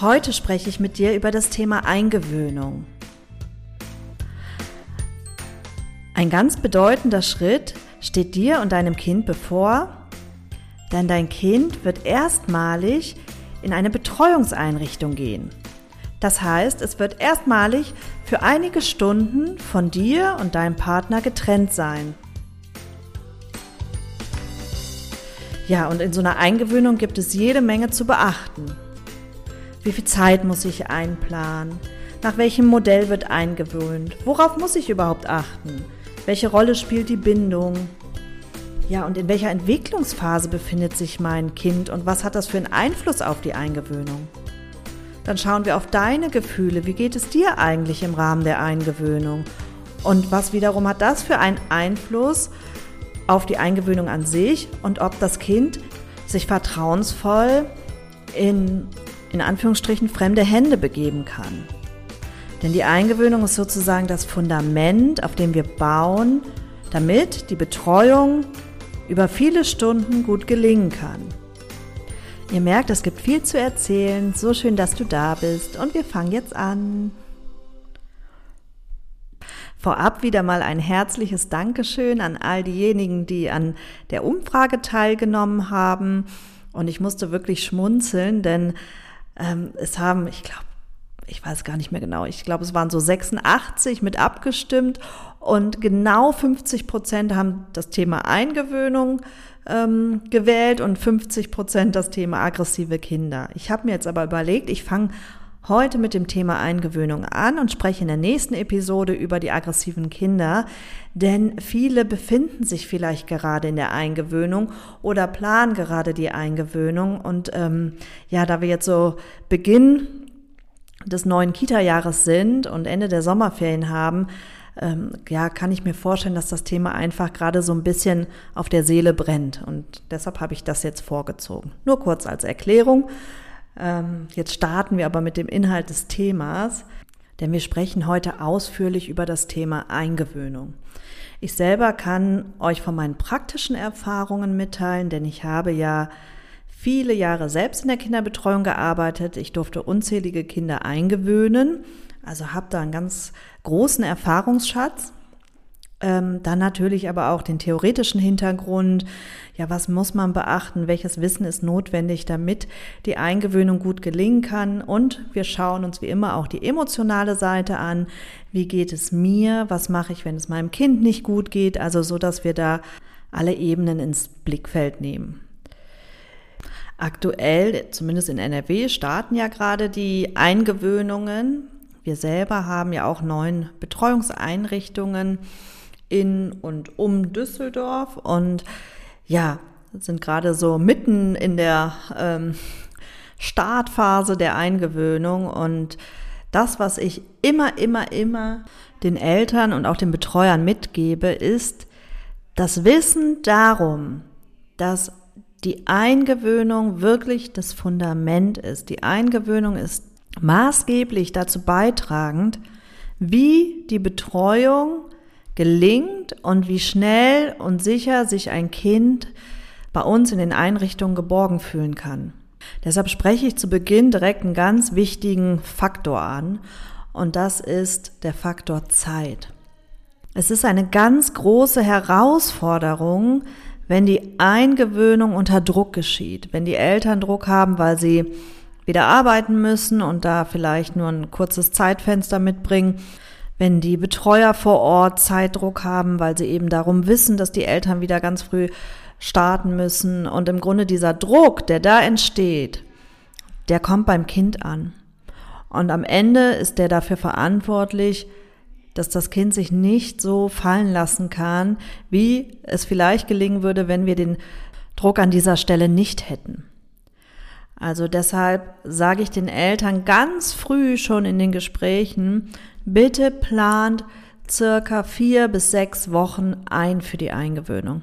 Heute spreche ich mit dir über das Thema Eingewöhnung. Ein ganz bedeutender Schritt steht dir und deinem Kind bevor, denn dein Kind wird erstmalig in eine Betreuungseinrichtung gehen. Das heißt, es wird erstmalig für einige Stunden von dir und deinem Partner getrennt sein. Ja, und in so einer Eingewöhnung gibt es jede Menge zu beachten. Wie viel Zeit muss ich einplanen? Nach welchem Modell wird eingewöhnt? Worauf muss ich überhaupt achten? Welche Rolle spielt die Bindung? Ja, und in welcher Entwicklungsphase befindet sich mein Kind und was hat das für einen Einfluss auf die Eingewöhnung? Dann schauen wir auf deine Gefühle. Wie geht es dir eigentlich im Rahmen der Eingewöhnung? Und was wiederum hat das für einen Einfluss auf die Eingewöhnung an sich und ob das Kind sich vertrauensvoll in in Anführungsstrichen fremde Hände begeben kann. Denn die Eingewöhnung ist sozusagen das Fundament, auf dem wir bauen, damit die Betreuung über viele Stunden gut gelingen kann. Ihr merkt, es gibt viel zu erzählen. So schön, dass du da bist. Und wir fangen jetzt an. Vorab wieder mal ein herzliches Dankeschön an all diejenigen, die an der Umfrage teilgenommen haben. Und ich musste wirklich schmunzeln, denn ähm, es haben, ich glaube, ich weiß gar nicht mehr genau, ich glaube, es waren so 86 mit abgestimmt und genau 50 Prozent haben das Thema Eingewöhnung ähm, gewählt und 50 Prozent das Thema aggressive Kinder. Ich habe mir jetzt aber überlegt, ich fange heute mit dem Thema Eingewöhnung an und spreche in der nächsten Episode über die aggressiven Kinder, denn viele befinden sich vielleicht gerade in der Eingewöhnung oder planen gerade die Eingewöhnung. Und ähm, ja, da wir jetzt so Beginn des neuen Kita-Jahres sind und Ende der Sommerferien haben, ähm, ja, kann ich mir vorstellen, dass das Thema einfach gerade so ein bisschen auf der Seele brennt. Und deshalb habe ich das jetzt vorgezogen. Nur kurz als Erklärung. Ähm, jetzt starten wir aber mit dem Inhalt des Themas, denn wir sprechen heute ausführlich über das Thema Eingewöhnung. Ich selber kann euch von meinen praktischen Erfahrungen mitteilen, denn ich habe ja viele Jahre selbst in der Kinderbetreuung gearbeitet. Ich durfte unzählige Kinder eingewöhnen, also habe da einen ganz großen Erfahrungsschatz. Ähm, dann natürlich aber auch den theoretischen Hintergrund. Ja, was muss man beachten? Welches Wissen ist notwendig, damit die Eingewöhnung gut gelingen kann? Und wir schauen uns wie immer auch die emotionale Seite an. Wie geht es mir? Was mache ich, wenn es meinem Kind nicht gut geht? Also so, dass wir da alle Ebenen ins Blickfeld nehmen. Aktuell, zumindest in NRW, starten ja gerade die Eingewöhnungen. Wir selber haben ja auch neun Betreuungseinrichtungen in und um Düsseldorf und ja, sind gerade so mitten in der ähm, Startphase der Eingewöhnung und das, was ich immer, immer, immer den Eltern und auch den Betreuern mitgebe, ist das Wissen darum, dass die Eingewöhnung wirklich das Fundament ist. Die Eingewöhnung ist maßgeblich dazu beitragend, wie die Betreuung gelingt und wie schnell und sicher sich ein Kind bei uns in den Einrichtungen geborgen fühlen kann. Deshalb spreche ich zu Beginn direkt einen ganz wichtigen Faktor an und das ist der Faktor Zeit. Es ist eine ganz große Herausforderung, wenn die Eingewöhnung unter Druck geschieht, wenn die Eltern Druck haben, weil sie wieder arbeiten müssen und da vielleicht nur ein kurzes Zeitfenster mitbringen wenn die Betreuer vor Ort Zeitdruck haben, weil sie eben darum wissen, dass die Eltern wieder ganz früh starten müssen. Und im Grunde dieser Druck, der da entsteht, der kommt beim Kind an. Und am Ende ist der dafür verantwortlich, dass das Kind sich nicht so fallen lassen kann, wie es vielleicht gelingen würde, wenn wir den Druck an dieser Stelle nicht hätten. Also deshalb sage ich den Eltern ganz früh schon in den Gesprächen, bitte plant circa vier bis sechs Wochen ein für die Eingewöhnung.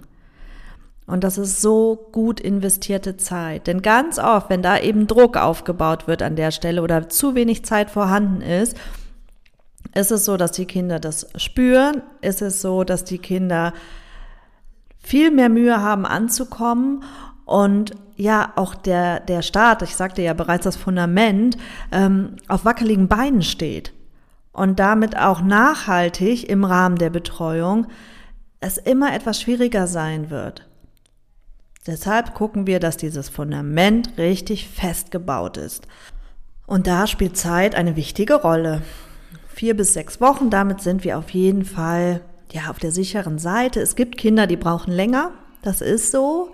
Und das ist so gut investierte Zeit. Denn ganz oft, wenn da eben Druck aufgebaut wird an der Stelle oder zu wenig Zeit vorhanden ist, ist es so, dass die Kinder das spüren. Ist es so, dass die Kinder viel mehr Mühe haben anzukommen und ja, auch der, der Staat, ich sagte ja bereits das Fundament, ähm, auf wackeligen Beinen steht und damit auch nachhaltig im Rahmen der Betreuung es immer etwas schwieriger sein wird. Deshalb gucken wir, dass dieses Fundament richtig festgebaut ist. Und da spielt Zeit eine wichtige Rolle. Vier bis sechs Wochen, damit sind wir auf jeden Fall ja auf der sicheren Seite. Es gibt Kinder, die brauchen länger. Das ist so.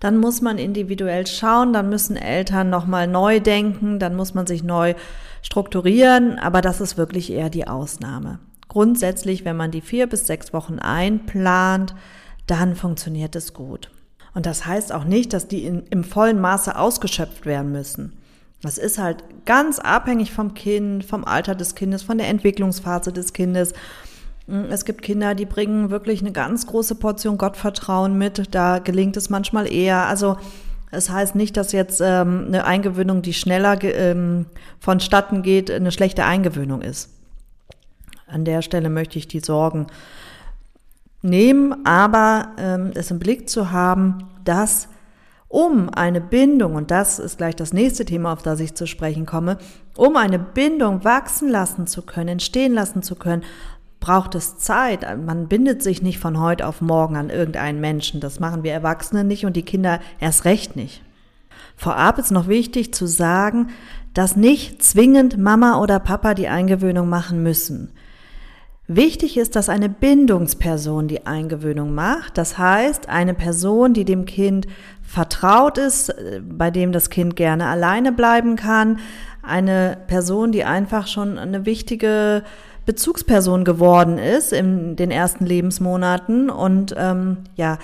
Dann muss man individuell schauen, dann müssen Eltern nochmal neu denken, dann muss man sich neu strukturieren, aber das ist wirklich eher die Ausnahme. Grundsätzlich, wenn man die vier bis sechs Wochen einplant, dann funktioniert es gut. Und das heißt auch nicht, dass die in, im vollen Maße ausgeschöpft werden müssen. Das ist halt ganz abhängig vom Kind, vom Alter des Kindes, von der Entwicklungsphase des Kindes. Es gibt Kinder, die bringen wirklich eine ganz große Portion Gottvertrauen mit. Da gelingt es manchmal eher. Also es heißt nicht, dass jetzt ähm, eine Eingewöhnung, die schneller ähm, vonstatten geht, eine schlechte Eingewöhnung ist. An der Stelle möchte ich die Sorgen nehmen, aber ähm, es im Blick zu haben, dass um eine Bindung, und das ist gleich das nächste Thema, auf das ich zu sprechen komme, um eine Bindung wachsen lassen zu können, entstehen lassen zu können, braucht es Zeit. Man bindet sich nicht von heute auf morgen an irgendeinen Menschen. Das machen wir Erwachsene nicht und die Kinder erst recht nicht. Vorab ist noch wichtig zu sagen, dass nicht zwingend Mama oder Papa die Eingewöhnung machen müssen. Wichtig ist, dass eine Bindungsperson die Eingewöhnung macht. Das heißt, eine Person, die dem Kind vertraut ist, äh, bei dem das Kind gerne alleine bleiben kann. Eine Person, die einfach schon eine wichtige Bezugsperson geworden ist in den ersten Lebensmonaten und ähm, ja,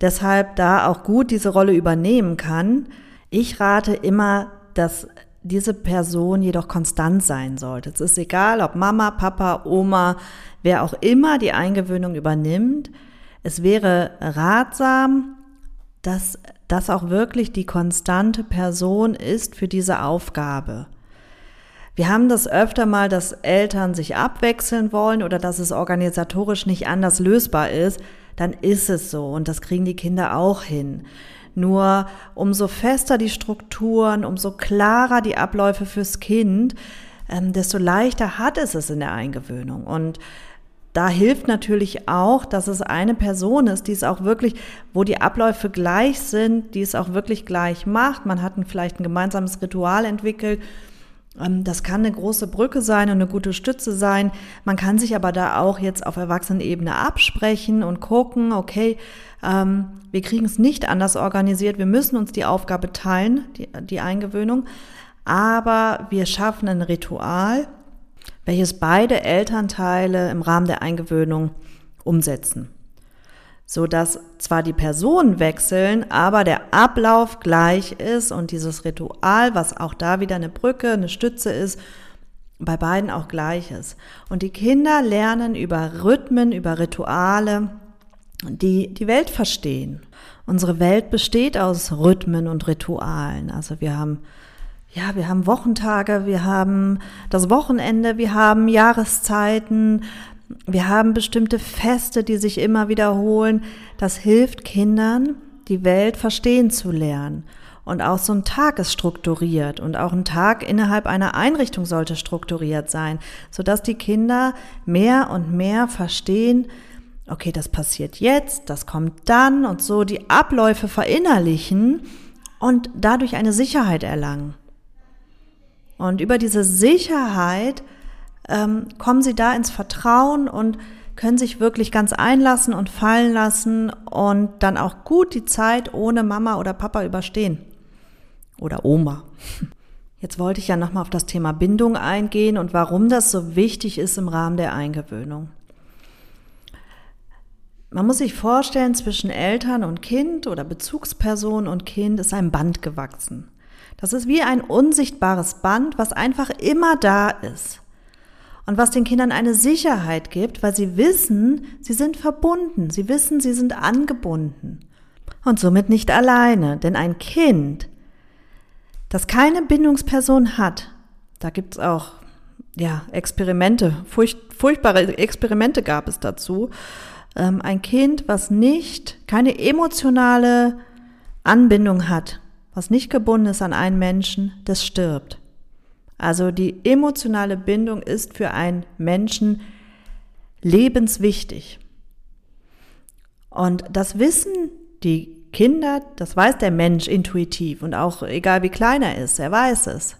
deshalb da auch gut diese Rolle übernehmen kann. Ich rate immer, dass diese Person jedoch konstant sein sollte. Es ist egal, ob Mama, Papa, Oma, wer auch immer die Eingewöhnung übernimmt. Es wäre ratsam, dass das auch wirklich die konstante Person ist für diese Aufgabe. Wir haben das öfter mal, dass Eltern sich abwechseln wollen oder dass es organisatorisch nicht anders lösbar ist, dann ist es so und das kriegen die Kinder auch hin. Nur umso fester die Strukturen, umso klarer die Abläufe fürs Kind, ähm, desto leichter hat es es in der Eingewöhnung. Und da hilft natürlich auch, dass es eine Person ist, die es auch wirklich, wo die Abläufe gleich sind, die es auch wirklich gleich macht. Man hat vielleicht ein gemeinsames Ritual entwickelt. Ähm, das kann eine große Brücke sein und eine gute Stütze sein. Man kann sich aber da auch jetzt auf Erwachsenenebene absprechen und gucken, okay, ähm, wir kriegen es nicht anders organisiert. Wir müssen uns die Aufgabe teilen, die, die Eingewöhnung. Aber wir schaffen ein Ritual, welches beide Elternteile im Rahmen der Eingewöhnung umsetzen. So dass zwar die Personen wechseln, aber der Ablauf gleich ist und dieses Ritual, was auch da wieder eine Brücke, eine Stütze ist, bei beiden auch gleich ist. Und die Kinder lernen über Rhythmen, über Rituale, die die Welt verstehen. Unsere Welt besteht aus Rhythmen und Ritualen. Also wir haben ja, wir haben Wochentage, wir haben das Wochenende, wir haben Jahreszeiten, wir haben bestimmte Feste, die sich immer wiederholen. Das hilft Kindern, die Welt verstehen zu lernen. Und auch so ein Tag ist strukturiert und auch ein Tag innerhalb einer Einrichtung sollte strukturiert sein, sodass die Kinder mehr und mehr verstehen, okay, das passiert jetzt, das kommt dann und so die Abläufe verinnerlichen und dadurch eine Sicherheit erlangen. Und über diese Sicherheit ähm, kommen sie da ins Vertrauen und können sich wirklich ganz einlassen und fallen lassen und dann auch gut die Zeit ohne Mama oder Papa überstehen. Oder Oma. Jetzt wollte ich ja nochmal auf das Thema Bindung eingehen und warum das so wichtig ist im Rahmen der Eingewöhnung. Man muss sich vorstellen, zwischen Eltern und Kind oder Bezugsperson und Kind ist ein Band gewachsen. Das ist wie ein unsichtbares Band, was einfach immer da ist. Und was den Kindern eine Sicherheit gibt, weil sie wissen, sie sind verbunden, sie wissen, sie sind angebunden. Und somit nicht alleine, denn ein Kind, das keine Bindungsperson hat, da gibt es auch ja, Experimente, furcht, furchtbare Experimente gab es dazu. Ähm, ein Kind, was nicht, keine emotionale Anbindung hat, was nicht gebunden ist an einen Menschen, das stirbt. Also die emotionale Bindung ist für einen Menschen lebenswichtig. Und das wissen die Kinder, das weiß der Mensch intuitiv und auch egal wie klein er ist, er weiß es.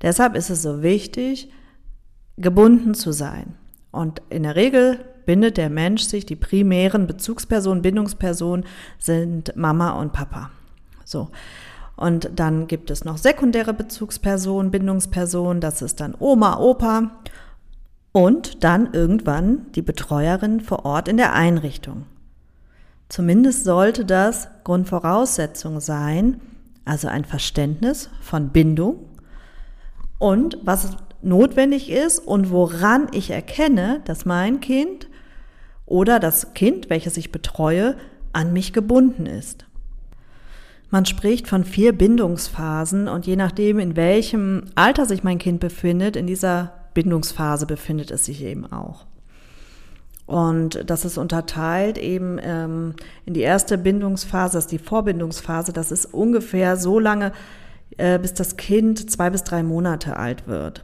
Deshalb ist es so wichtig, gebunden zu sein. Und in der Regel bindet der Mensch sich, die primären Bezugspersonen, Bindungspersonen sind Mama und Papa. So. Und dann gibt es noch sekundäre Bezugspersonen, Bindungspersonen, das ist dann Oma, Opa und dann irgendwann die Betreuerin vor Ort in der Einrichtung. Zumindest sollte das Grundvoraussetzung sein, also ein Verständnis von Bindung und was notwendig ist und woran ich erkenne, dass mein Kind oder das Kind, welches ich betreue, an mich gebunden ist. Man spricht von vier Bindungsphasen und je nachdem, in welchem Alter sich mein Kind befindet, in dieser Bindungsphase befindet es sich eben auch. Und das ist unterteilt eben ähm, in die erste Bindungsphase, das ist die Vorbindungsphase, das ist ungefähr so lange, äh, bis das Kind zwei bis drei Monate alt wird.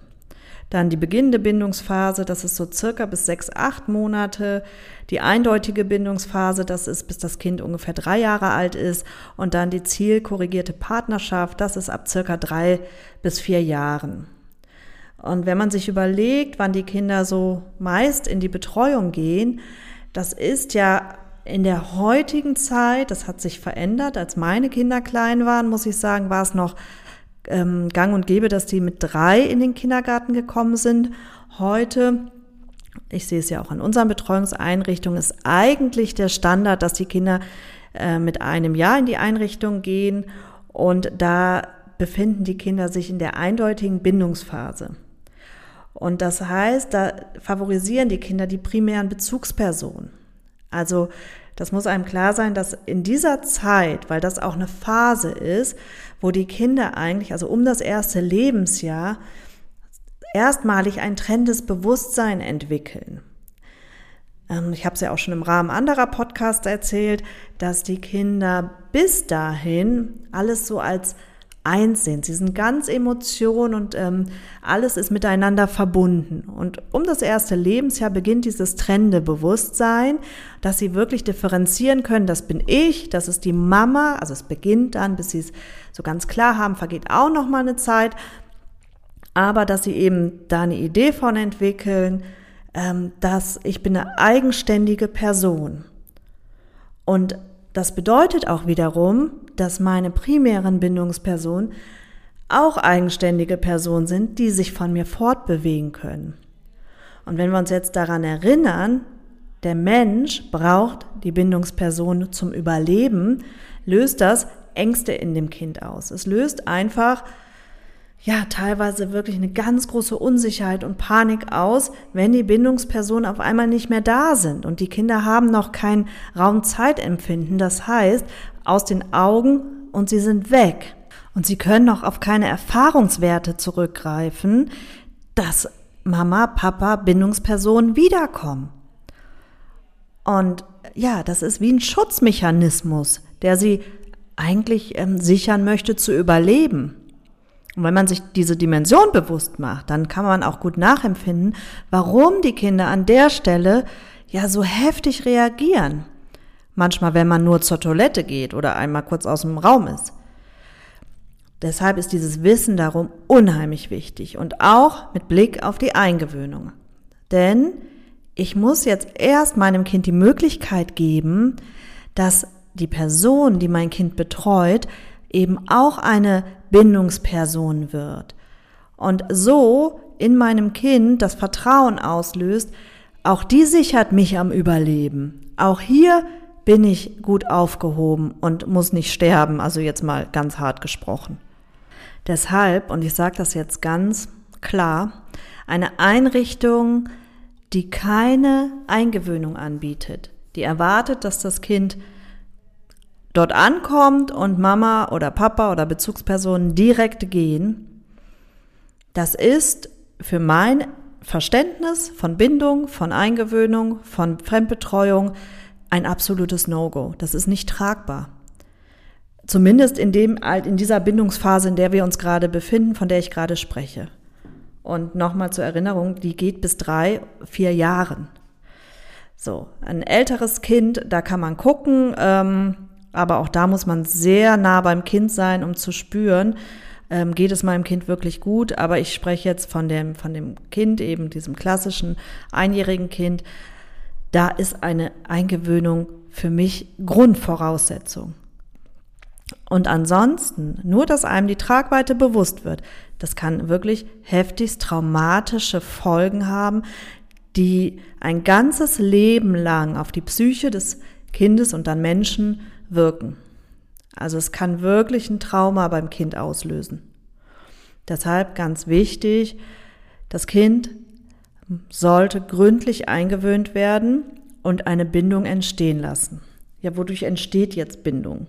Dann die beginnende Bindungsphase, das ist so circa bis sechs, acht Monate. Die eindeutige Bindungsphase, das ist bis das Kind ungefähr drei Jahre alt ist. Und dann die zielkorrigierte Partnerschaft, das ist ab circa drei bis vier Jahren. Und wenn man sich überlegt, wann die Kinder so meist in die Betreuung gehen, das ist ja in der heutigen Zeit, das hat sich verändert, als meine Kinder klein waren, muss ich sagen, war es noch ähm, gang und gäbe, dass die mit drei in den Kindergarten gekommen sind. Heute, ich sehe es ja auch an unseren Betreuungseinrichtungen, ist eigentlich der Standard, dass die Kinder äh, mit einem Jahr in die Einrichtung gehen und da befinden die Kinder sich in der eindeutigen Bindungsphase. Und das heißt, da favorisieren die Kinder die primären Bezugspersonen. Also das muss einem klar sein, dass in dieser Zeit, weil das auch eine Phase ist, wo die Kinder eigentlich, also um das erste Lebensjahr, erstmalig ein trennendes Bewusstsein entwickeln. Ähm, ich habe es ja auch schon im Rahmen anderer Podcasts erzählt, dass die Kinder bis dahin alles so als eins sind. Sie sind ganz Emotion und ähm, alles ist miteinander verbunden. Und um das erste Lebensjahr beginnt dieses trennende Bewusstsein, dass sie wirklich differenzieren können, das bin ich, das ist die Mama. Also es beginnt dann, bis sie es so ganz klar haben, vergeht auch noch mal eine Zeit. Aber dass sie eben da eine Idee von entwickeln, ähm, dass ich bin eine eigenständige Person. Und das bedeutet auch wiederum, dass meine primären Bindungspersonen auch eigenständige Personen sind, die sich von mir fortbewegen können. Und wenn wir uns jetzt daran erinnern, der Mensch braucht die Bindungsperson zum Überleben, löst das Ängste in dem Kind aus. Es löst einfach ja, teilweise wirklich eine ganz große Unsicherheit und Panik aus, wenn die Bindungspersonen auf einmal nicht mehr da sind. Und die Kinder haben noch kein Raumzeitempfinden. Das heißt, aus den Augen und sie sind weg. Und sie können noch auf keine Erfahrungswerte zurückgreifen, dass Mama, Papa, Bindungspersonen wiederkommen. Und ja, das ist wie ein Schutzmechanismus, der sie eigentlich ähm, sichern möchte zu überleben. Und wenn man sich diese Dimension bewusst macht, dann kann man auch gut nachempfinden, warum die Kinder an der Stelle ja so heftig reagieren. Manchmal, wenn man nur zur Toilette geht oder einmal kurz aus dem Raum ist. Deshalb ist dieses Wissen darum unheimlich wichtig und auch mit Blick auf die Eingewöhnung. Denn ich muss jetzt erst meinem Kind die Möglichkeit geben, dass die Person, die mein Kind betreut, eben auch eine Bindungsperson wird. Und so in meinem Kind das Vertrauen auslöst, auch die sichert mich am Überleben. Auch hier bin ich gut aufgehoben und muss nicht sterben, also jetzt mal ganz hart gesprochen. Deshalb, und ich sage das jetzt ganz klar, eine Einrichtung, die keine Eingewöhnung anbietet, die erwartet, dass das Kind dort ankommt und Mama oder Papa oder Bezugspersonen direkt gehen, das ist für mein Verständnis von Bindung, von Eingewöhnung, von Fremdbetreuung ein absolutes No-Go. Das ist nicht tragbar. Zumindest in dem, in dieser Bindungsphase, in der wir uns gerade befinden, von der ich gerade spreche. Und nochmal zur Erinnerung, die geht bis drei, vier Jahren. So, ein älteres Kind, da kann man gucken, ähm, aber auch da muss man sehr nah beim Kind sein, um zu spüren, ähm, geht es meinem Kind wirklich gut. Aber ich spreche jetzt von dem, von dem Kind, eben diesem klassischen einjährigen Kind. Da ist eine Eingewöhnung für mich Grundvoraussetzung. Und ansonsten, nur dass einem die Tragweite bewusst wird, das kann wirklich heftigst traumatische Folgen haben, die ein ganzes Leben lang auf die Psyche des Kindes und dann Menschen wirken. Also es kann wirklich ein Trauma beim Kind auslösen. Deshalb ganz wichtig, das Kind sollte gründlich eingewöhnt werden und eine Bindung entstehen lassen. Ja, wodurch entsteht jetzt Bindung?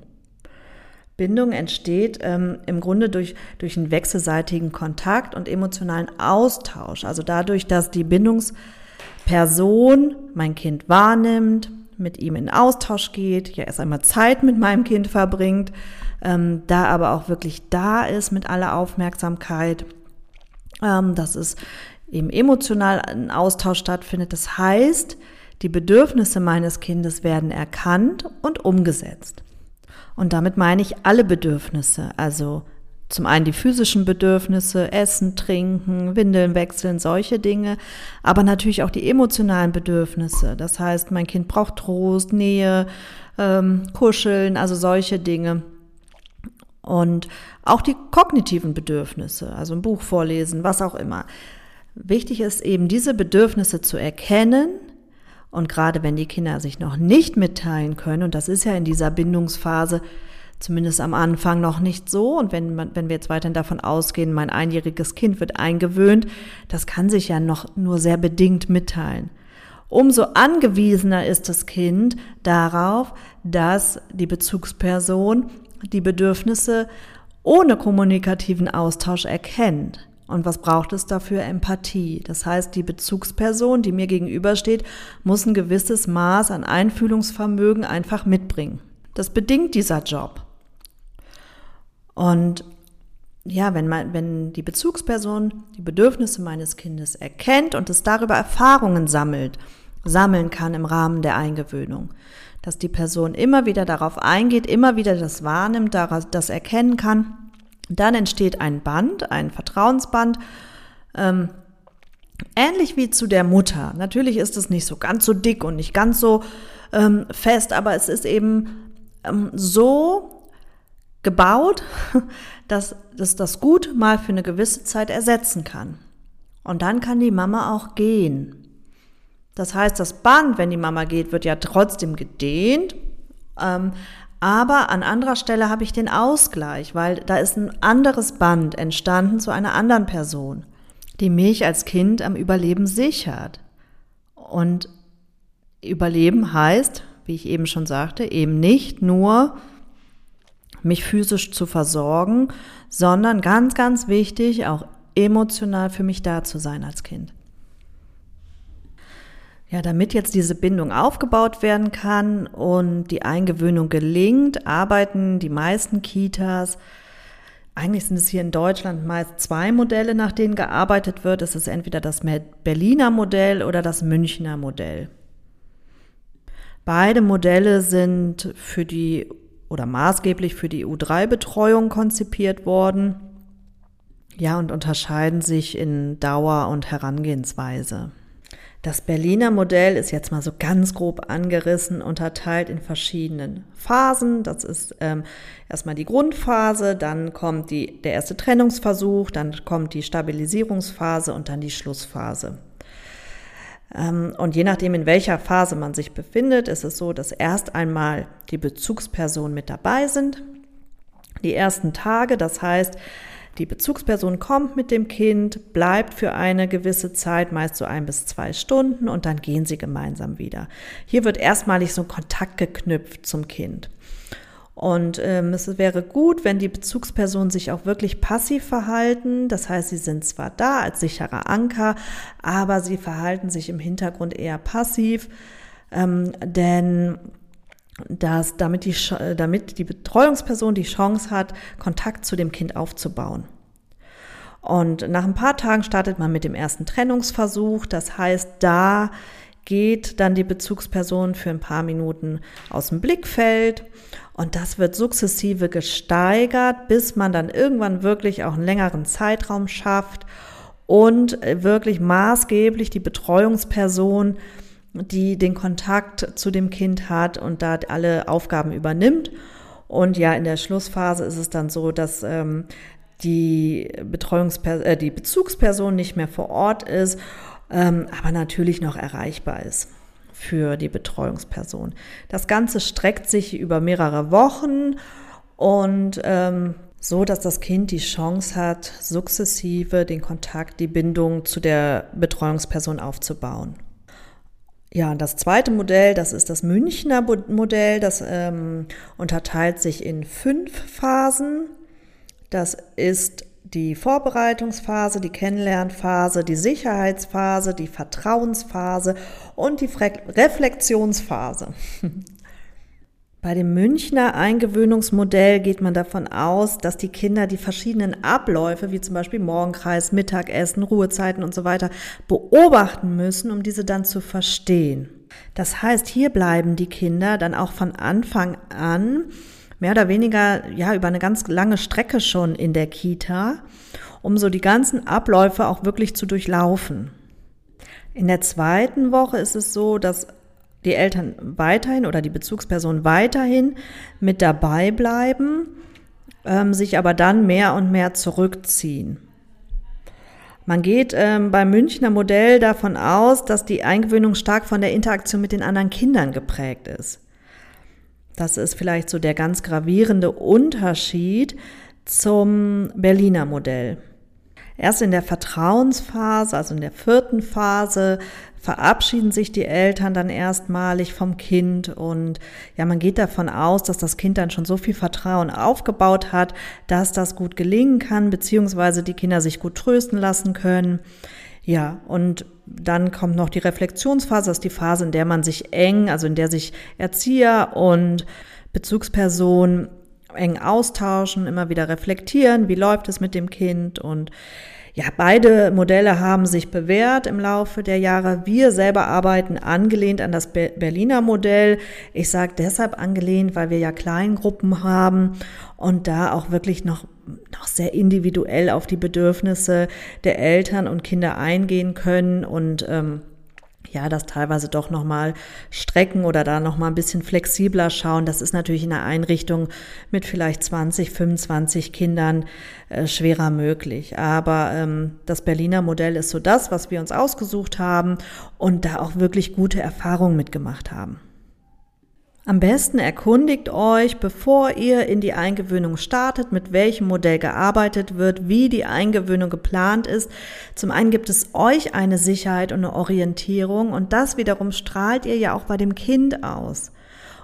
Bindung entsteht ähm, im Grunde durch, durch einen wechselseitigen Kontakt und emotionalen Austausch. Also dadurch, dass die Bindungsperson mein Kind wahrnimmt, mit ihm in Austausch geht, ja erst einmal Zeit mit meinem Kind verbringt, ähm, da aber auch wirklich da ist mit aller Aufmerksamkeit, ähm, dass es eben emotional ein Austausch stattfindet. Das heißt, die Bedürfnisse meines Kindes werden erkannt und umgesetzt. Und damit meine ich alle Bedürfnisse, also zum einen die physischen Bedürfnisse, Essen, Trinken, Windeln wechseln, solche Dinge, aber natürlich auch die emotionalen Bedürfnisse. Das heißt, mein Kind braucht Trost, Nähe, ähm, Kuscheln, also solche Dinge. Und auch die kognitiven Bedürfnisse, also ein Buch vorlesen, was auch immer. Wichtig ist eben, diese Bedürfnisse zu erkennen, und gerade wenn die Kinder sich noch nicht mitteilen können, und das ist ja in dieser Bindungsphase zumindest am Anfang noch nicht so. Und wenn, man, wenn wir jetzt weiterhin davon ausgehen, mein einjähriges Kind wird eingewöhnt, das kann sich ja noch nur sehr bedingt mitteilen. Umso angewiesener ist das Kind darauf, dass die Bezugsperson die Bedürfnisse ohne kommunikativen Austausch erkennt. Und was braucht es dafür? Empathie. Das heißt, die Bezugsperson, die mir gegenübersteht, muss ein gewisses Maß an Einfühlungsvermögen einfach mitbringen. Das bedingt dieser Job. Und ja, wenn, man, wenn die Bezugsperson die Bedürfnisse meines Kindes erkennt und es darüber Erfahrungen sammelt, sammeln kann im Rahmen der Eingewöhnung, dass die Person immer wieder darauf eingeht, immer wieder das wahrnimmt, das erkennen kann, dann entsteht ein Band, ein Vertrauensband, ähm, ähnlich wie zu der Mutter. Natürlich ist es nicht so ganz so dick und nicht ganz so ähm, fest, aber es ist eben ähm, so gebaut, dass das das gut mal für eine gewisse Zeit ersetzen kann. Und dann kann die Mama auch gehen. Das heißt, das Band, wenn die Mama geht, wird ja trotzdem gedehnt. Ähm, aber an anderer Stelle habe ich den Ausgleich, weil da ist ein anderes Band entstanden zu einer anderen Person, die mich als Kind am Überleben sichert. Und Überleben heißt, wie ich eben schon sagte, eben nicht nur mich physisch zu versorgen, sondern ganz, ganz wichtig, auch emotional für mich da zu sein als Kind. Ja, damit jetzt diese Bindung aufgebaut werden kann und die Eingewöhnung gelingt, arbeiten die meisten Kitas, eigentlich sind es hier in Deutschland meist zwei Modelle, nach denen gearbeitet wird. Es ist entweder das Berliner Modell oder das Münchner Modell. Beide Modelle sind für die oder maßgeblich für die U3-Betreuung konzipiert worden. Ja, und unterscheiden sich in Dauer und Herangehensweise. Das Berliner Modell ist jetzt mal so ganz grob angerissen, unterteilt in verschiedenen Phasen. Das ist ähm, erstmal die Grundphase, dann kommt die, der erste Trennungsversuch, dann kommt die Stabilisierungsphase und dann die Schlussphase. Ähm, und je nachdem, in welcher Phase man sich befindet, ist es so, dass erst einmal die Bezugspersonen mit dabei sind. Die ersten Tage, das heißt, Die Bezugsperson kommt mit dem Kind, bleibt für eine gewisse Zeit, meist so ein bis zwei Stunden, und dann gehen sie gemeinsam wieder. Hier wird erstmalig so ein Kontakt geknüpft zum Kind. Und ähm, es wäre gut, wenn die Bezugspersonen sich auch wirklich passiv verhalten. Das heißt, sie sind zwar da als sicherer Anker, aber sie verhalten sich im Hintergrund eher passiv, ähm, denn dass, damit, die, damit die Betreuungsperson die Chance hat, Kontakt zu dem Kind aufzubauen. Und nach ein paar Tagen startet man mit dem ersten Trennungsversuch. Das heißt, da geht dann die Bezugsperson für ein paar Minuten aus dem Blickfeld und das wird sukzessive gesteigert, bis man dann irgendwann wirklich auch einen längeren Zeitraum schafft und wirklich maßgeblich die Betreuungsperson, die den Kontakt zu dem Kind hat und da alle Aufgaben übernimmt. Und ja, in der Schlussphase ist es dann so, dass ähm, die, Betreuungsperson, äh, die Bezugsperson nicht mehr vor Ort ist, ähm, aber natürlich noch erreichbar ist für die Betreuungsperson. Das Ganze streckt sich über mehrere Wochen und ähm, so, dass das Kind die Chance hat, sukzessive den Kontakt, die Bindung zu der Betreuungsperson aufzubauen. Ja, das zweite Modell, das ist das Münchner Modell, das ähm, unterteilt sich in fünf Phasen. Das ist die Vorbereitungsphase, die Kennenlernphase, die Sicherheitsphase, die Vertrauensphase und die Reflexionsphase. Bei dem Münchner Eingewöhnungsmodell geht man davon aus, dass die Kinder die verschiedenen Abläufe, wie zum Beispiel Morgenkreis, Mittagessen, Ruhezeiten und so weiter, beobachten müssen, um diese dann zu verstehen. Das heißt, hier bleiben die Kinder dann auch von Anfang an mehr oder weniger ja über eine ganz lange Strecke schon in der Kita, um so die ganzen Abläufe auch wirklich zu durchlaufen. In der zweiten Woche ist es so, dass die Eltern weiterhin oder die Bezugsperson weiterhin mit dabei bleiben, ähm, sich aber dann mehr und mehr zurückziehen. Man geht ähm, beim Münchner Modell davon aus, dass die Eingewöhnung stark von der Interaktion mit den anderen Kindern geprägt ist. Das ist vielleicht so der ganz gravierende Unterschied zum Berliner Modell. Erst in der Vertrauensphase, also in der vierten Phase, verabschieden sich die Eltern dann erstmalig vom Kind und ja, man geht davon aus, dass das Kind dann schon so viel Vertrauen aufgebaut hat, dass das gut gelingen kann, beziehungsweise die Kinder sich gut trösten lassen können. Ja, und dann kommt noch die Reflexionsphase, das ist die Phase, in der man sich eng, also in der sich Erzieher und Bezugsperson eng austauschen, immer wieder reflektieren, wie läuft es mit dem Kind und ja, beide Modelle haben sich bewährt im Laufe der Jahre. Wir selber arbeiten angelehnt an das Berliner Modell. Ich sage deshalb angelehnt, weil wir ja Kleingruppen haben und da auch wirklich noch, noch sehr individuell auf die Bedürfnisse der Eltern und Kinder eingehen können und ähm, ja, das teilweise doch nochmal strecken oder da nochmal ein bisschen flexibler schauen. Das ist natürlich in einer Einrichtung mit vielleicht 20, 25 Kindern äh, schwerer möglich. Aber ähm, das Berliner Modell ist so das, was wir uns ausgesucht haben und da auch wirklich gute Erfahrungen mitgemacht haben. Am besten erkundigt euch, bevor ihr in die Eingewöhnung startet, mit welchem Modell gearbeitet wird, wie die Eingewöhnung geplant ist. Zum einen gibt es euch eine Sicherheit und eine Orientierung und das wiederum strahlt ihr ja auch bei dem Kind aus.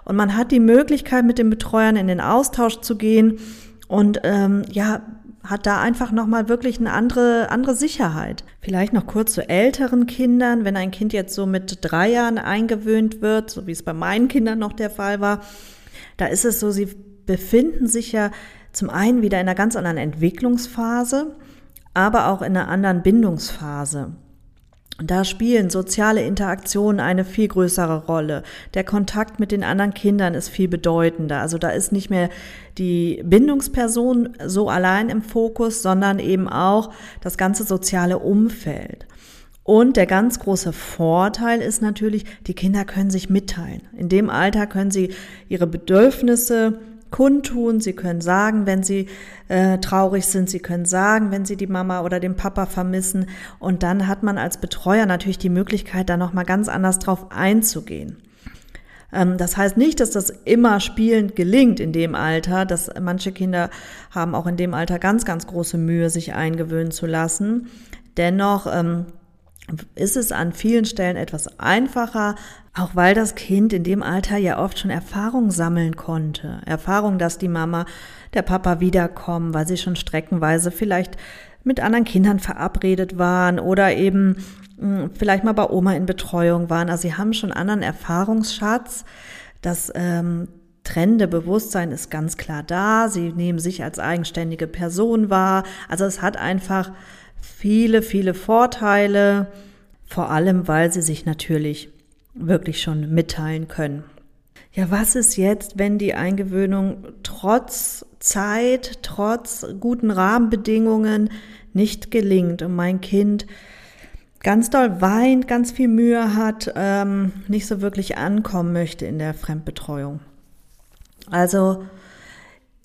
Und man hat die Möglichkeit, mit den Betreuern in den Austausch zu gehen und ähm, ja, hat da einfach nochmal wirklich eine andere, andere Sicherheit. Vielleicht noch kurz zu älteren Kindern. Wenn ein Kind jetzt so mit drei Jahren eingewöhnt wird, so wie es bei meinen Kindern noch der Fall war, da ist es so, sie befinden sich ja zum einen wieder in einer ganz anderen Entwicklungsphase, aber auch in einer anderen Bindungsphase. Da spielen soziale Interaktionen eine viel größere Rolle. Der Kontakt mit den anderen Kindern ist viel bedeutender. Also da ist nicht mehr die Bindungsperson so allein im Fokus, sondern eben auch das ganze soziale Umfeld. Und der ganz große Vorteil ist natürlich, die Kinder können sich mitteilen. In dem Alter können sie ihre Bedürfnisse kundtun, sie können sagen, wenn sie äh, traurig sind, sie können sagen, wenn sie die Mama oder den Papa vermissen und dann hat man als Betreuer natürlich die Möglichkeit, da noch mal ganz anders drauf einzugehen. Ähm, das heißt nicht, dass das immer spielend gelingt in dem Alter, dass manche Kinder haben auch in dem Alter ganz, ganz große Mühe, sich eingewöhnen zu lassen. Dennoch ähm, ist es an vielen Stellen etwas einfacher, auch weil das Kind in dem Alter ja oft schon Erfahrung sammeln konnte. Erfahrung, dass die Mama, der Papa wiederkommen, weil sie schon streckenweise vielleicht mit anderen Kindern verabredet waren oder eben hm, vielleicht mal bei Oma in Betreuung waren. Also sie haben schon anderen Erfahrungsschatz. Das ähm, trennende Bewusstsein ist ganz klar da. Sie nehmen sich als eigenständige Person wahr. Also es hat einfach viele, viele Vorteile, vor allem weil sie sich natürlich wirklich schon mitteilen können. Ja, was ist jetzt, wenn die Eingewöhnung trotz Zeit, trotz guten Rahmenbedingungen nicht gelingt und mein Kind ganz doll weint, ganz viel Mühe hat, ähm, nicht so wirklich ankommen möchte in der Fremdbetreuung. Also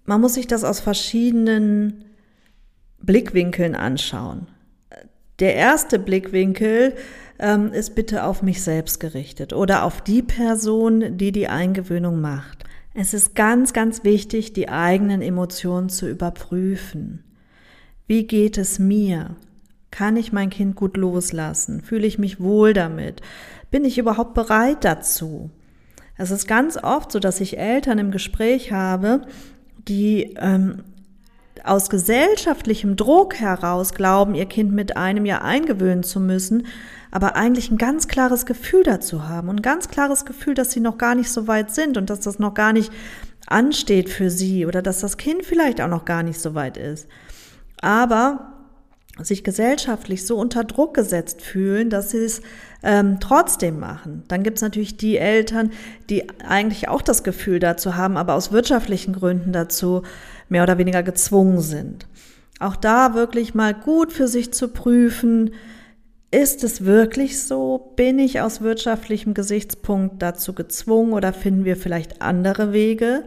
man muss sich das aus verschiedenen Blickwinkeln anschauen. Der erste Blickwinkel ähm, ist bitte auf mich selbst gerichtet oder auf die Person, die die Eingewöhnung macht. Es ist ganz, ganz wichtig, die eigenen Emotionen zu überprüfen. Wie geht es mir? Kann ich mein Kind gut loslassen? Fühle ich mich wohl damit? Bin ich überhaupt bereit dazu? Es ist ganz oft so, dass ich Eltern im Gespräch habe, die ähm, aus gesellschaftlichem Druck heraus glauben, ihr Kind mit einem Jahr eingewöhnen zu müssen, aber eigentlich ein ganz klares Gefühl dazu haben und ein ganz klares Gefühl, dass sie noch gar nicht so weit sind und dass das noch gar nicht ansteht für sie oder dass das Kind vielleicht auch noch gar nicht so weit ist. Aber sich gesellschaftlich so unter Druck gesetzt fühlen, dass sie es ähm, trotzdem machen. Dann gibt es natürlich die Eltern, die eigentlich auch das Gefühl dazu haben, aber aus wirtschaftlichen Gründen dazu mehr oder weniger gezwungen sind. Auch da wirklich mal gut für sich zu prüfen, ist es wirklich so? Bin ich aus wirtschaftlichem Gesichtspunkt dazu gezwungen oder finden wir vielleicht andere Wege?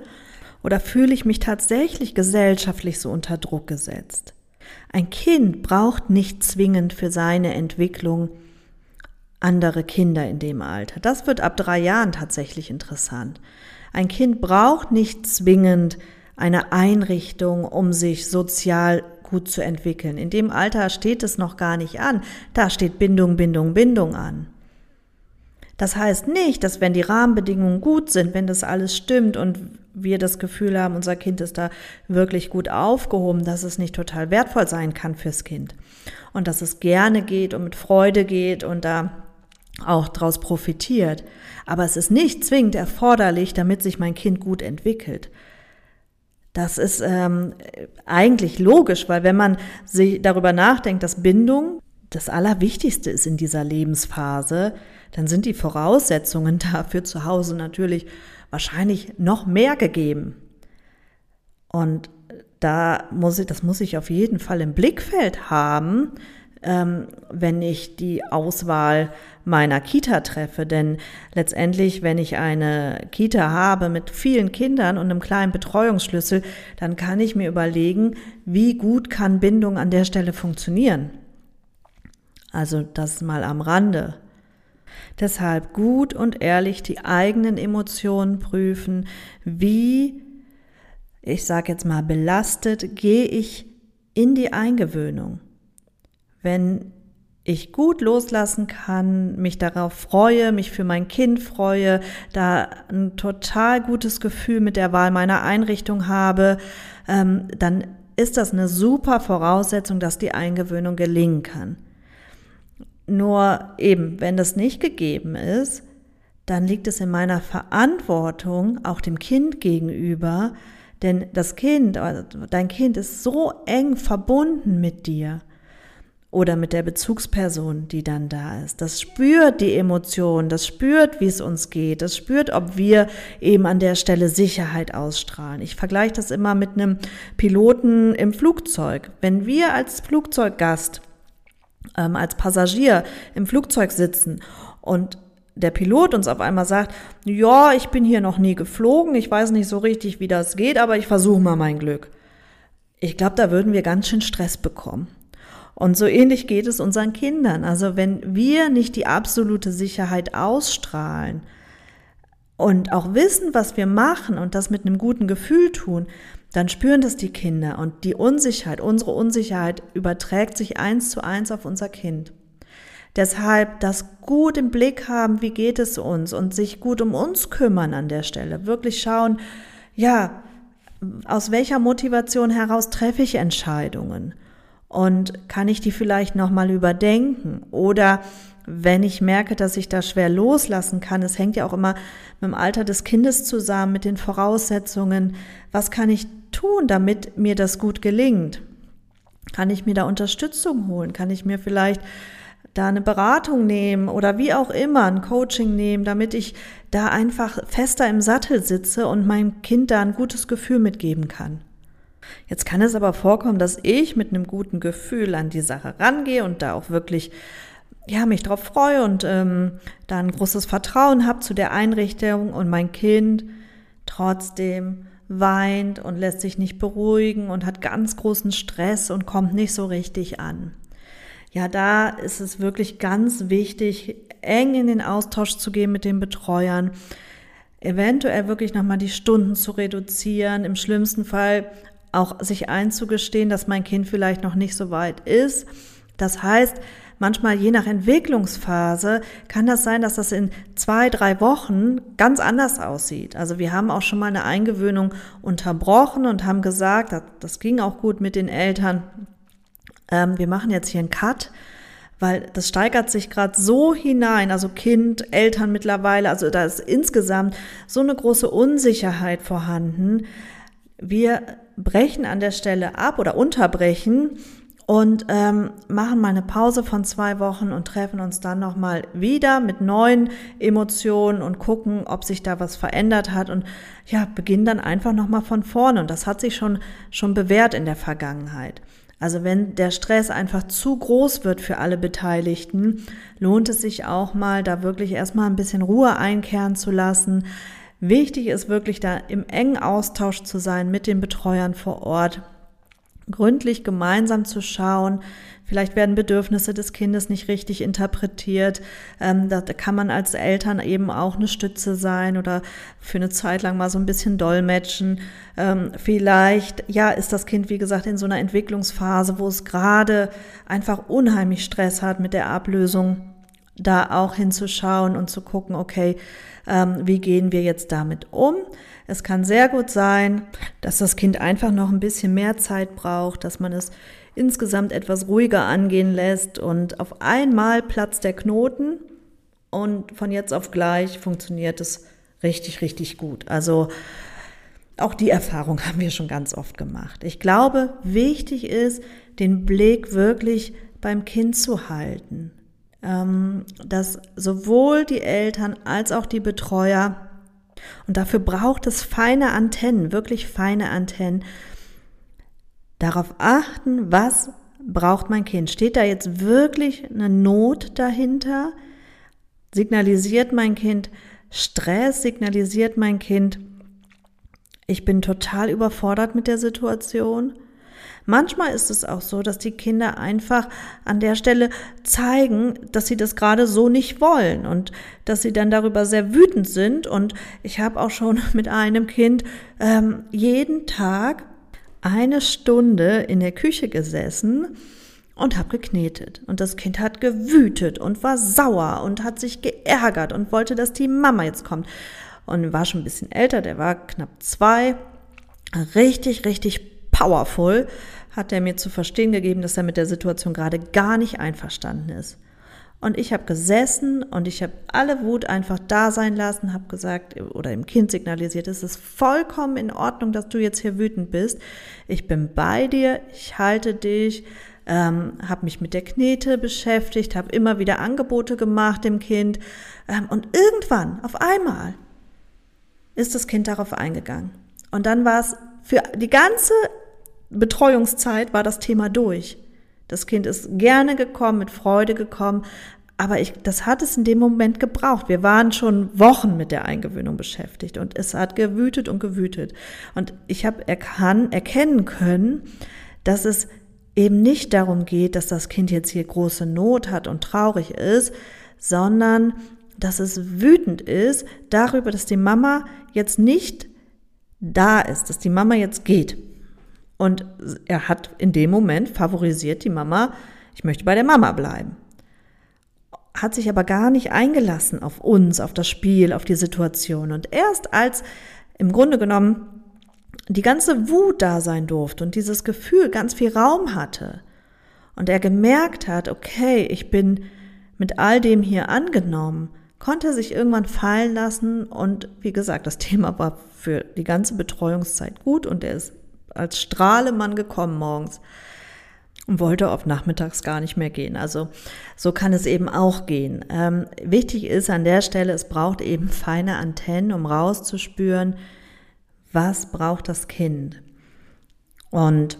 Oder fühle ich mich tatsächlich gesellschaftlich so unter Druck gesetzt? Ein Kind braucht nicht zwingend für seine Entwicklung andere Kinder in dem Alter. Das wird ab drei Jahren tatsächlich interessant. Ein Kind braucht nicht zwingend eine Einrichtung, um sich sozial gut zu entwickeln. In dem Alter steht es noch gar nicht an. Da steht Bindung, Bindung, Bindung an. Das heißt nicht, dass wenn die Rahmenbedingungen gut sind, wenn das alles stimmt und wir das Gefühl haben, unser Kind ist da wirklich gut aufgehoben, dass es nicht total wertvoll sein kann fürs Kind. Und dass es gerne geht und mit Freude geht und da auch daraus profitiert. Aber es ist nicht zwingend erforderlich, damit sich mein Kind gut entwickelt. Das ist ähm, eigentlich logisch, weil wenn man sich darüber nachdenkt, dass Bindung das Allerwichtigste ist in dieser Lebensphase, dann sind die Voraussetzungen dafür zu Hause natürlich wahrscheinlich noch mehr gegeben. Und da muss ich, das muss ich auf jeden Fall im Blickfeld haben, ähm, wenn ich die Auswahl meiner Kita treffe. Denn letztendlich, wenn ich eine Kita habe mit vielen Kindern und einem kleinen Betreuungsschlüssel, dann kann ich mir überlegen, wie gut kann Bindung an der Stelle funktionieren. Also das mal am Rande. Deshalb gut und ehrlich die eigenen Emotionen prüfen, wie, ich sage jetzt mal, belastet gehe ich in die Eingewöhnung. Wenn ich gut loslassen kann, mich darauf freue, mich für mein Kind freue, da ein total gutes Gefühl mit der Wahl meiner Einrichtung habe, ähm, dann ist das eine super Voraussetzung, dass die Eingewöhnung gelingen kann. Nur eben, wenn das nicht gegeben ist, dann liegt es in meiner Verantwortung, auch dem Kind gegenüber, denn das Kind, dein Kind ist so eng verbunden mit dir oder mit der Bezugsperson, die dann da ist. Das spürt die Emotion, das spürt, wie es uns geht, das spürt, ob wir eben an der Stelle Sicherheit ausstrahlen. Ich vergleiche das immer mit einem Piloten im Flugzeug. Wenn wir als Flugzeuggast ähm, als Passagier im Flugzeug sitzen und der Pilot uns auf einmal sagt, ja, ich bin hier noch nie geflogen, ich weiß nicht so richtig, wie das geht, aber ich versuche mal mein Glück. Ich glaube, da würden wir ganz schön Stress bekommen. Und so ähnlich geht es unseren Kindern. Also wenn wir nicht die absolute Sicherheit ausstrahlen und auch wissen, was wir machen und das mit einem guten Gefühl tun, dann spüren das die Kinder und die Unsicherheit, unsere Unsicherheit überträgt sich eins zu eins auf unser Kind. Deshalb das gut im Blick haben, wie geht es uns und sich gut um uns kümmern an der Stelle. Wirklich schauen, ja, aus welcher Motivation heraus treffe ich Entscheidungen und kann ich die vielleicht nochmal überdenken oder wenn ich merke, dass ich da schwer loslassen kann, es hängt ja auch immer mit dem Alter des Kindes zusammen, mit den Voraussetzungen, was kann ich tun, damit mir das gut gelingt? Kann ich mir da Unterstützung holen? Kann ich mir vielleicht da eine Beratung nehmen oder wie auch immer ein Coaching nehmen, damit ich da einfach fester im Sattel sitze und mein Kind da ein gutes Gefühl mitgeben kann. Jetzt kann es aber vorkommen, dass ich mit einem guten Gefühl an die Sache rangehe und da auch wirklich ja mich drauf freue und ähm, da ein großes Vertrauen habe zu der Einrichtung und mein Kind trotzdem weint und lässt sich nicht beruhigen und hat ganz großen Stress und kommt nicht so richtig an. Ja, da ist es wirklich ganz wichtig, eng in den Austausch zu gehen mit den Betreuern, eventuell wirklich nochmal die Stunden zu reduzieren, im schlimmsten Fall auch sich einzugestehen, dass mein Kind vielleicht noch nicht so weit ist. Das heißt, manchmal je nach Entwicklungsphase kann das sein, dass das in zwei, drei Wochen ganz anders aussieht. Also wir haben auch schon mal eine Eingewöhnung unterbrochen und haben gesagt, das ging auch gut mit den Eltern, ähm, wir machen jetzt hier einen Cut, weil das steigert sich gerade so hinein, also Kind, Eltern mittlerweile, also da ist insgesamt so eine große Unsicherheit vorhanden. Wir brechen an der Stelle ab oder unterbrechen und ähm, machen mal eine Pause von zwei Wochen und treffen uns dann nochmal wieder mit neuen Emotionen und gucken, ob sich da was verändert hat und ja, beginnen dann einfach nochmal von vorne und das hat sich schon, schon bewährt in der Vergangenheit. Also wenn der Stress einfach zu groß wird für alle Beteiligten, lohnt es sich auch mal, da wirklich erstmal ein bisschen Ruhe einkehren zu lassen. Wichtig ist wirklich da im engen Austausch zu sein mit den Betreuern vor Ort, gründlich gemeinsam zu schauen, Vielleicht werden Bedürfnisse des Kindes nicht richtig interpretiert. Ähm, da kann man als Eltern eben auch eine Stütze sein oder für eine Zeit lang mal so ein bisschen dolmetschen. Ähm, vielleicht, ja, ist das Kind, wie gesagt, in so einer Entwicklungsphase, wo es gerade einfach unheimlich Stress hat mit der Ablösung, da auch hinzuschauen und zu gucken, okay, ähm, wie gehen wir jetzt damit um? Es kann sehr gut sein, dass das Kind einfach noch ein bisschen mehr Zeit braucht, dass man es insgesamt etwas ruhiger angehen lässt und auf einmal platzt der Knoten und von jetzt auf gleich funktioniert es richtig, richtig gut. Also auch die Erfahrung haben wir schon ganz oft gemacht. Ich glaube, wichtig ist, den Blick wirklich beim Kind zu halten, dass sowohl die Eltern als auch die Betreuer und dafür braucht es feine Antennen, wirklich feine Antennen, darauf achten, was braucht mein Kind. Steht da jetzt wirklich eine Not dahinter? Signalisiert mein Kind Stress? Signalisiert mein Kind, ich bin total überfordert mit der Situation? Manchmal ist es auch so, dass die Kinder einfach an der Stelle zeigen, dass sie das gerade so nicht wollen und dass sie dann darüber sehr wütend sind. Und ich habe auch schon mit einem Kind ähm, jeden Tag eine Stunde in der Küche gesessen und habe geknetet. Und das Kind hat gewütet und war sauer und hat sich geärgert und wollte, dass die Mama jetzt kommt. Und war schon ein bisschen älter, der war knapp zwei. Richtig, richtig powerful hat er mir zu verstehen gegeben, dass er mit der Situation gerade gar nicht einverstanden ist. Und ich habe gesessen und ich habe alle Wut einfach da sein lassen, habe gesagt oder dem Kind signalisiert, es ist vollkommen in Ordnung, dass du jetzt hier wütend bist. Ich bin bei dir, ich halte dich, ähm, habe mich mit der Knete beschäftigt, habe immer wieder Angebote gemacht dem Kind. Ähm, und irgendwann, auf einmal, ist das Kind darauf eingegangen. Und dann war es für die ganze Betreuungszeit war das Thema durch. Das Kind ist gerne gekommen, mit Freude gekommen, aber ich, das hat es in dem Moment gebraucht. Wir waren schon Wochen mit der Eingewöhnung beschäftigt und es hat gewütet und gewütet. Und ich habe erkan erkennen können, dass es eben nicht darum geht, dass das Kind jetzt hier große Not hat und traurig ist, sondern dass es wütend ist darüber, dass die Mama jetzt nicht da ist, dass die Mama jetzt geht. Und er hat in dem Moment favorisiert die Mama, ich möchte bei der Mama bleiben. Hat sich aber gar nicht eingelassen auf uns, auf das Spiel, auf die Situation. Und erst als im Grunde genommen die ganze Wut da sein durfte und dieses Gefühl ganz viel Raum hatte und er gemerkt hat, okay, ich bin mit all dem hier angenommen, konnte er sich irgendwann fallen lassen und wie gesagt, das Thema war für die ganze Betreuungszeit gut und er ist als Strahlemann gekommen morgens und wollte auf nachmittags gar nicht mehr gehen. Also so kann es eben auch gehen. Ähm, wichtig ist an der Stelle, es braucht eben feine Antennen, um rauszuspüren, was braucht das Kind. Und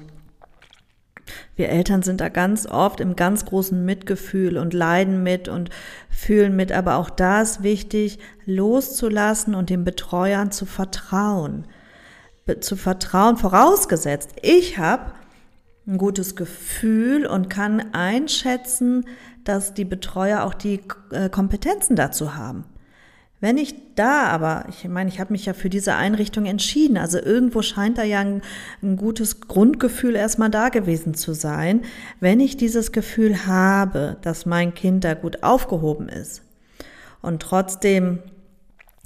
wir Eltern sind da ganz oft im ganz großen Mitgefühl und leiden mit und fühlen mit, aber auch da ist wichtig, loszulassen und den Betreuern zu vertrauen. Zu vertrauen, vorausgesetzt, ich habe ein gutes Gefühl und kann einschätzen, dass die Betreuer auch die äh, Kompetenzen dazu haben. Wenn ich da aber, ich meine, ich habe mich ja für diese Einrichtung entschieden, also irgendwo scheint da ja ein, ein, gutes Grundgefühl erstmal da gewesen zu sein, wenn ich dieses Gefühl habe, dass mein Kind da gut aufgehoben ist und trotzdem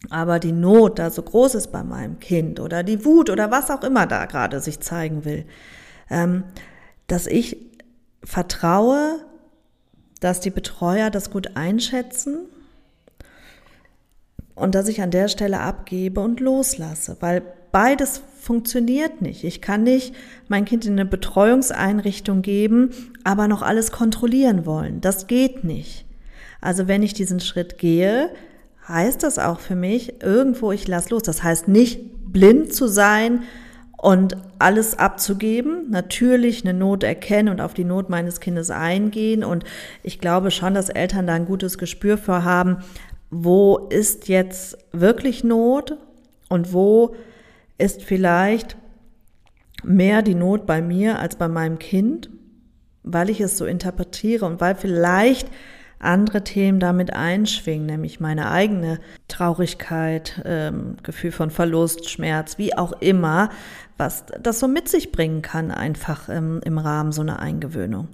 aber die Not da so groß ist bei meinem Kind oder die Wut oder was auch immer da gerade sich zeigen will, ähm, dass ich vertraue, dass die Betreuer das gut einschätzen und dass ich an der Stelle abgebe und loslasse, weil beides funktioniert nicht. Ich kann nicht mein Kind in eine Betreuungseinrichtung geben, aber noch alles kontrollieren wollen. Das geht nicht. Also wenn ich diesen Schritt gehe, heißt das auch für mich, irgendwo ich lasse los. Das heißt nicht blind zu sein und alles abzugeben, natürlich eine Not erkennen und auf die Not meines Kindes eingehen. Und ich glaube schon, dass Eltern da ein gutes Gespür für haben, wo ist jetzt wirklich Not und wo ist vielleicht mehr die Not bei mir als bei meinem Kind, weil ich es so interpretiere und weil vielleicht andere Themen damit einschwingen, nämlich meine eigene Traurigkeit, ähm, Gefühl von Verlust, Schmerz, wie auch immer, was das so mit sich bringen kann, einfach ähm, im Rahmen so einer Eingewöhnung.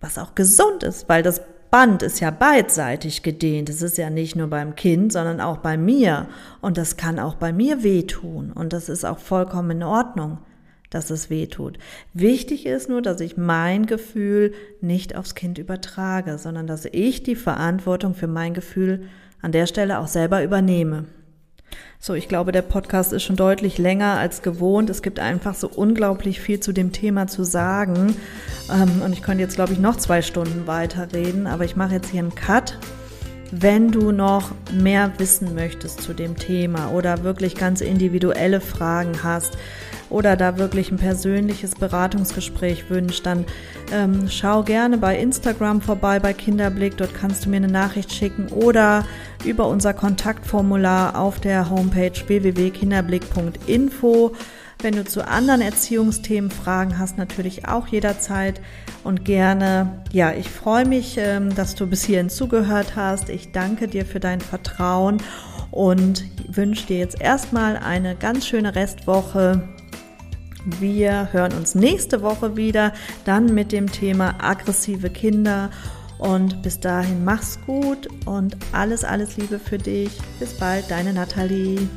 Was auch gesund ist, weil das Band ist ja beidseitig gedehnt. Es ist ja nicht nur beim Kind, sondern auch bei mir. Und das kann auch bei mir wehtun. Und das ist auch vollkommen in Ordnung dass es weh tut. Wichtig ist nur, dass ich mein Gefühl nicht aufs Kind übertrage, sondern dass ich die Verantwortung für mein Gefühl an der Stelle auch selber übernehme. So, ich glaube, der Podcast ist schon deutlich länger als gewohnt. Es gibt einfach so unglaublich viel zu dem Thema zu sagen. Ähm, und ich könnte jetzt, glaube ich, noch zwei Stunden weiterreden, aber ich mache jetzt hier einen Cut. Wenn du noch mehr wissen möchtest zu dem Thema oder wirklich ganz individuelle Fragen hast, oder da wirklich ein persönliches Beratungsgespräch wünscht, dann ähm, schau gerne bei Instagram vorbei bei Kinderblick. Dort kannst du mir eine Nachricht schicken oder über unser Kontaktformular auf der Homepage www.kinderblick.info. Wenn du zu anderen Erziehungsthemen Fragen hast, natürlich auch jederzeit und gerne. Ja, ich freue mich, ähm, dass du bis hierhin zugehört hast. Ich danke dir für dein Vertrauen und wünsche dir jetzt erstmal eine ganz schöne Restwoche. Wir hören uns nächste Woche wieder, dann mit dem Thema aggressive Kinder. Und bis dahin mach's gut und alles, alles Liebe für dich. Bis bald, deine Nathalie.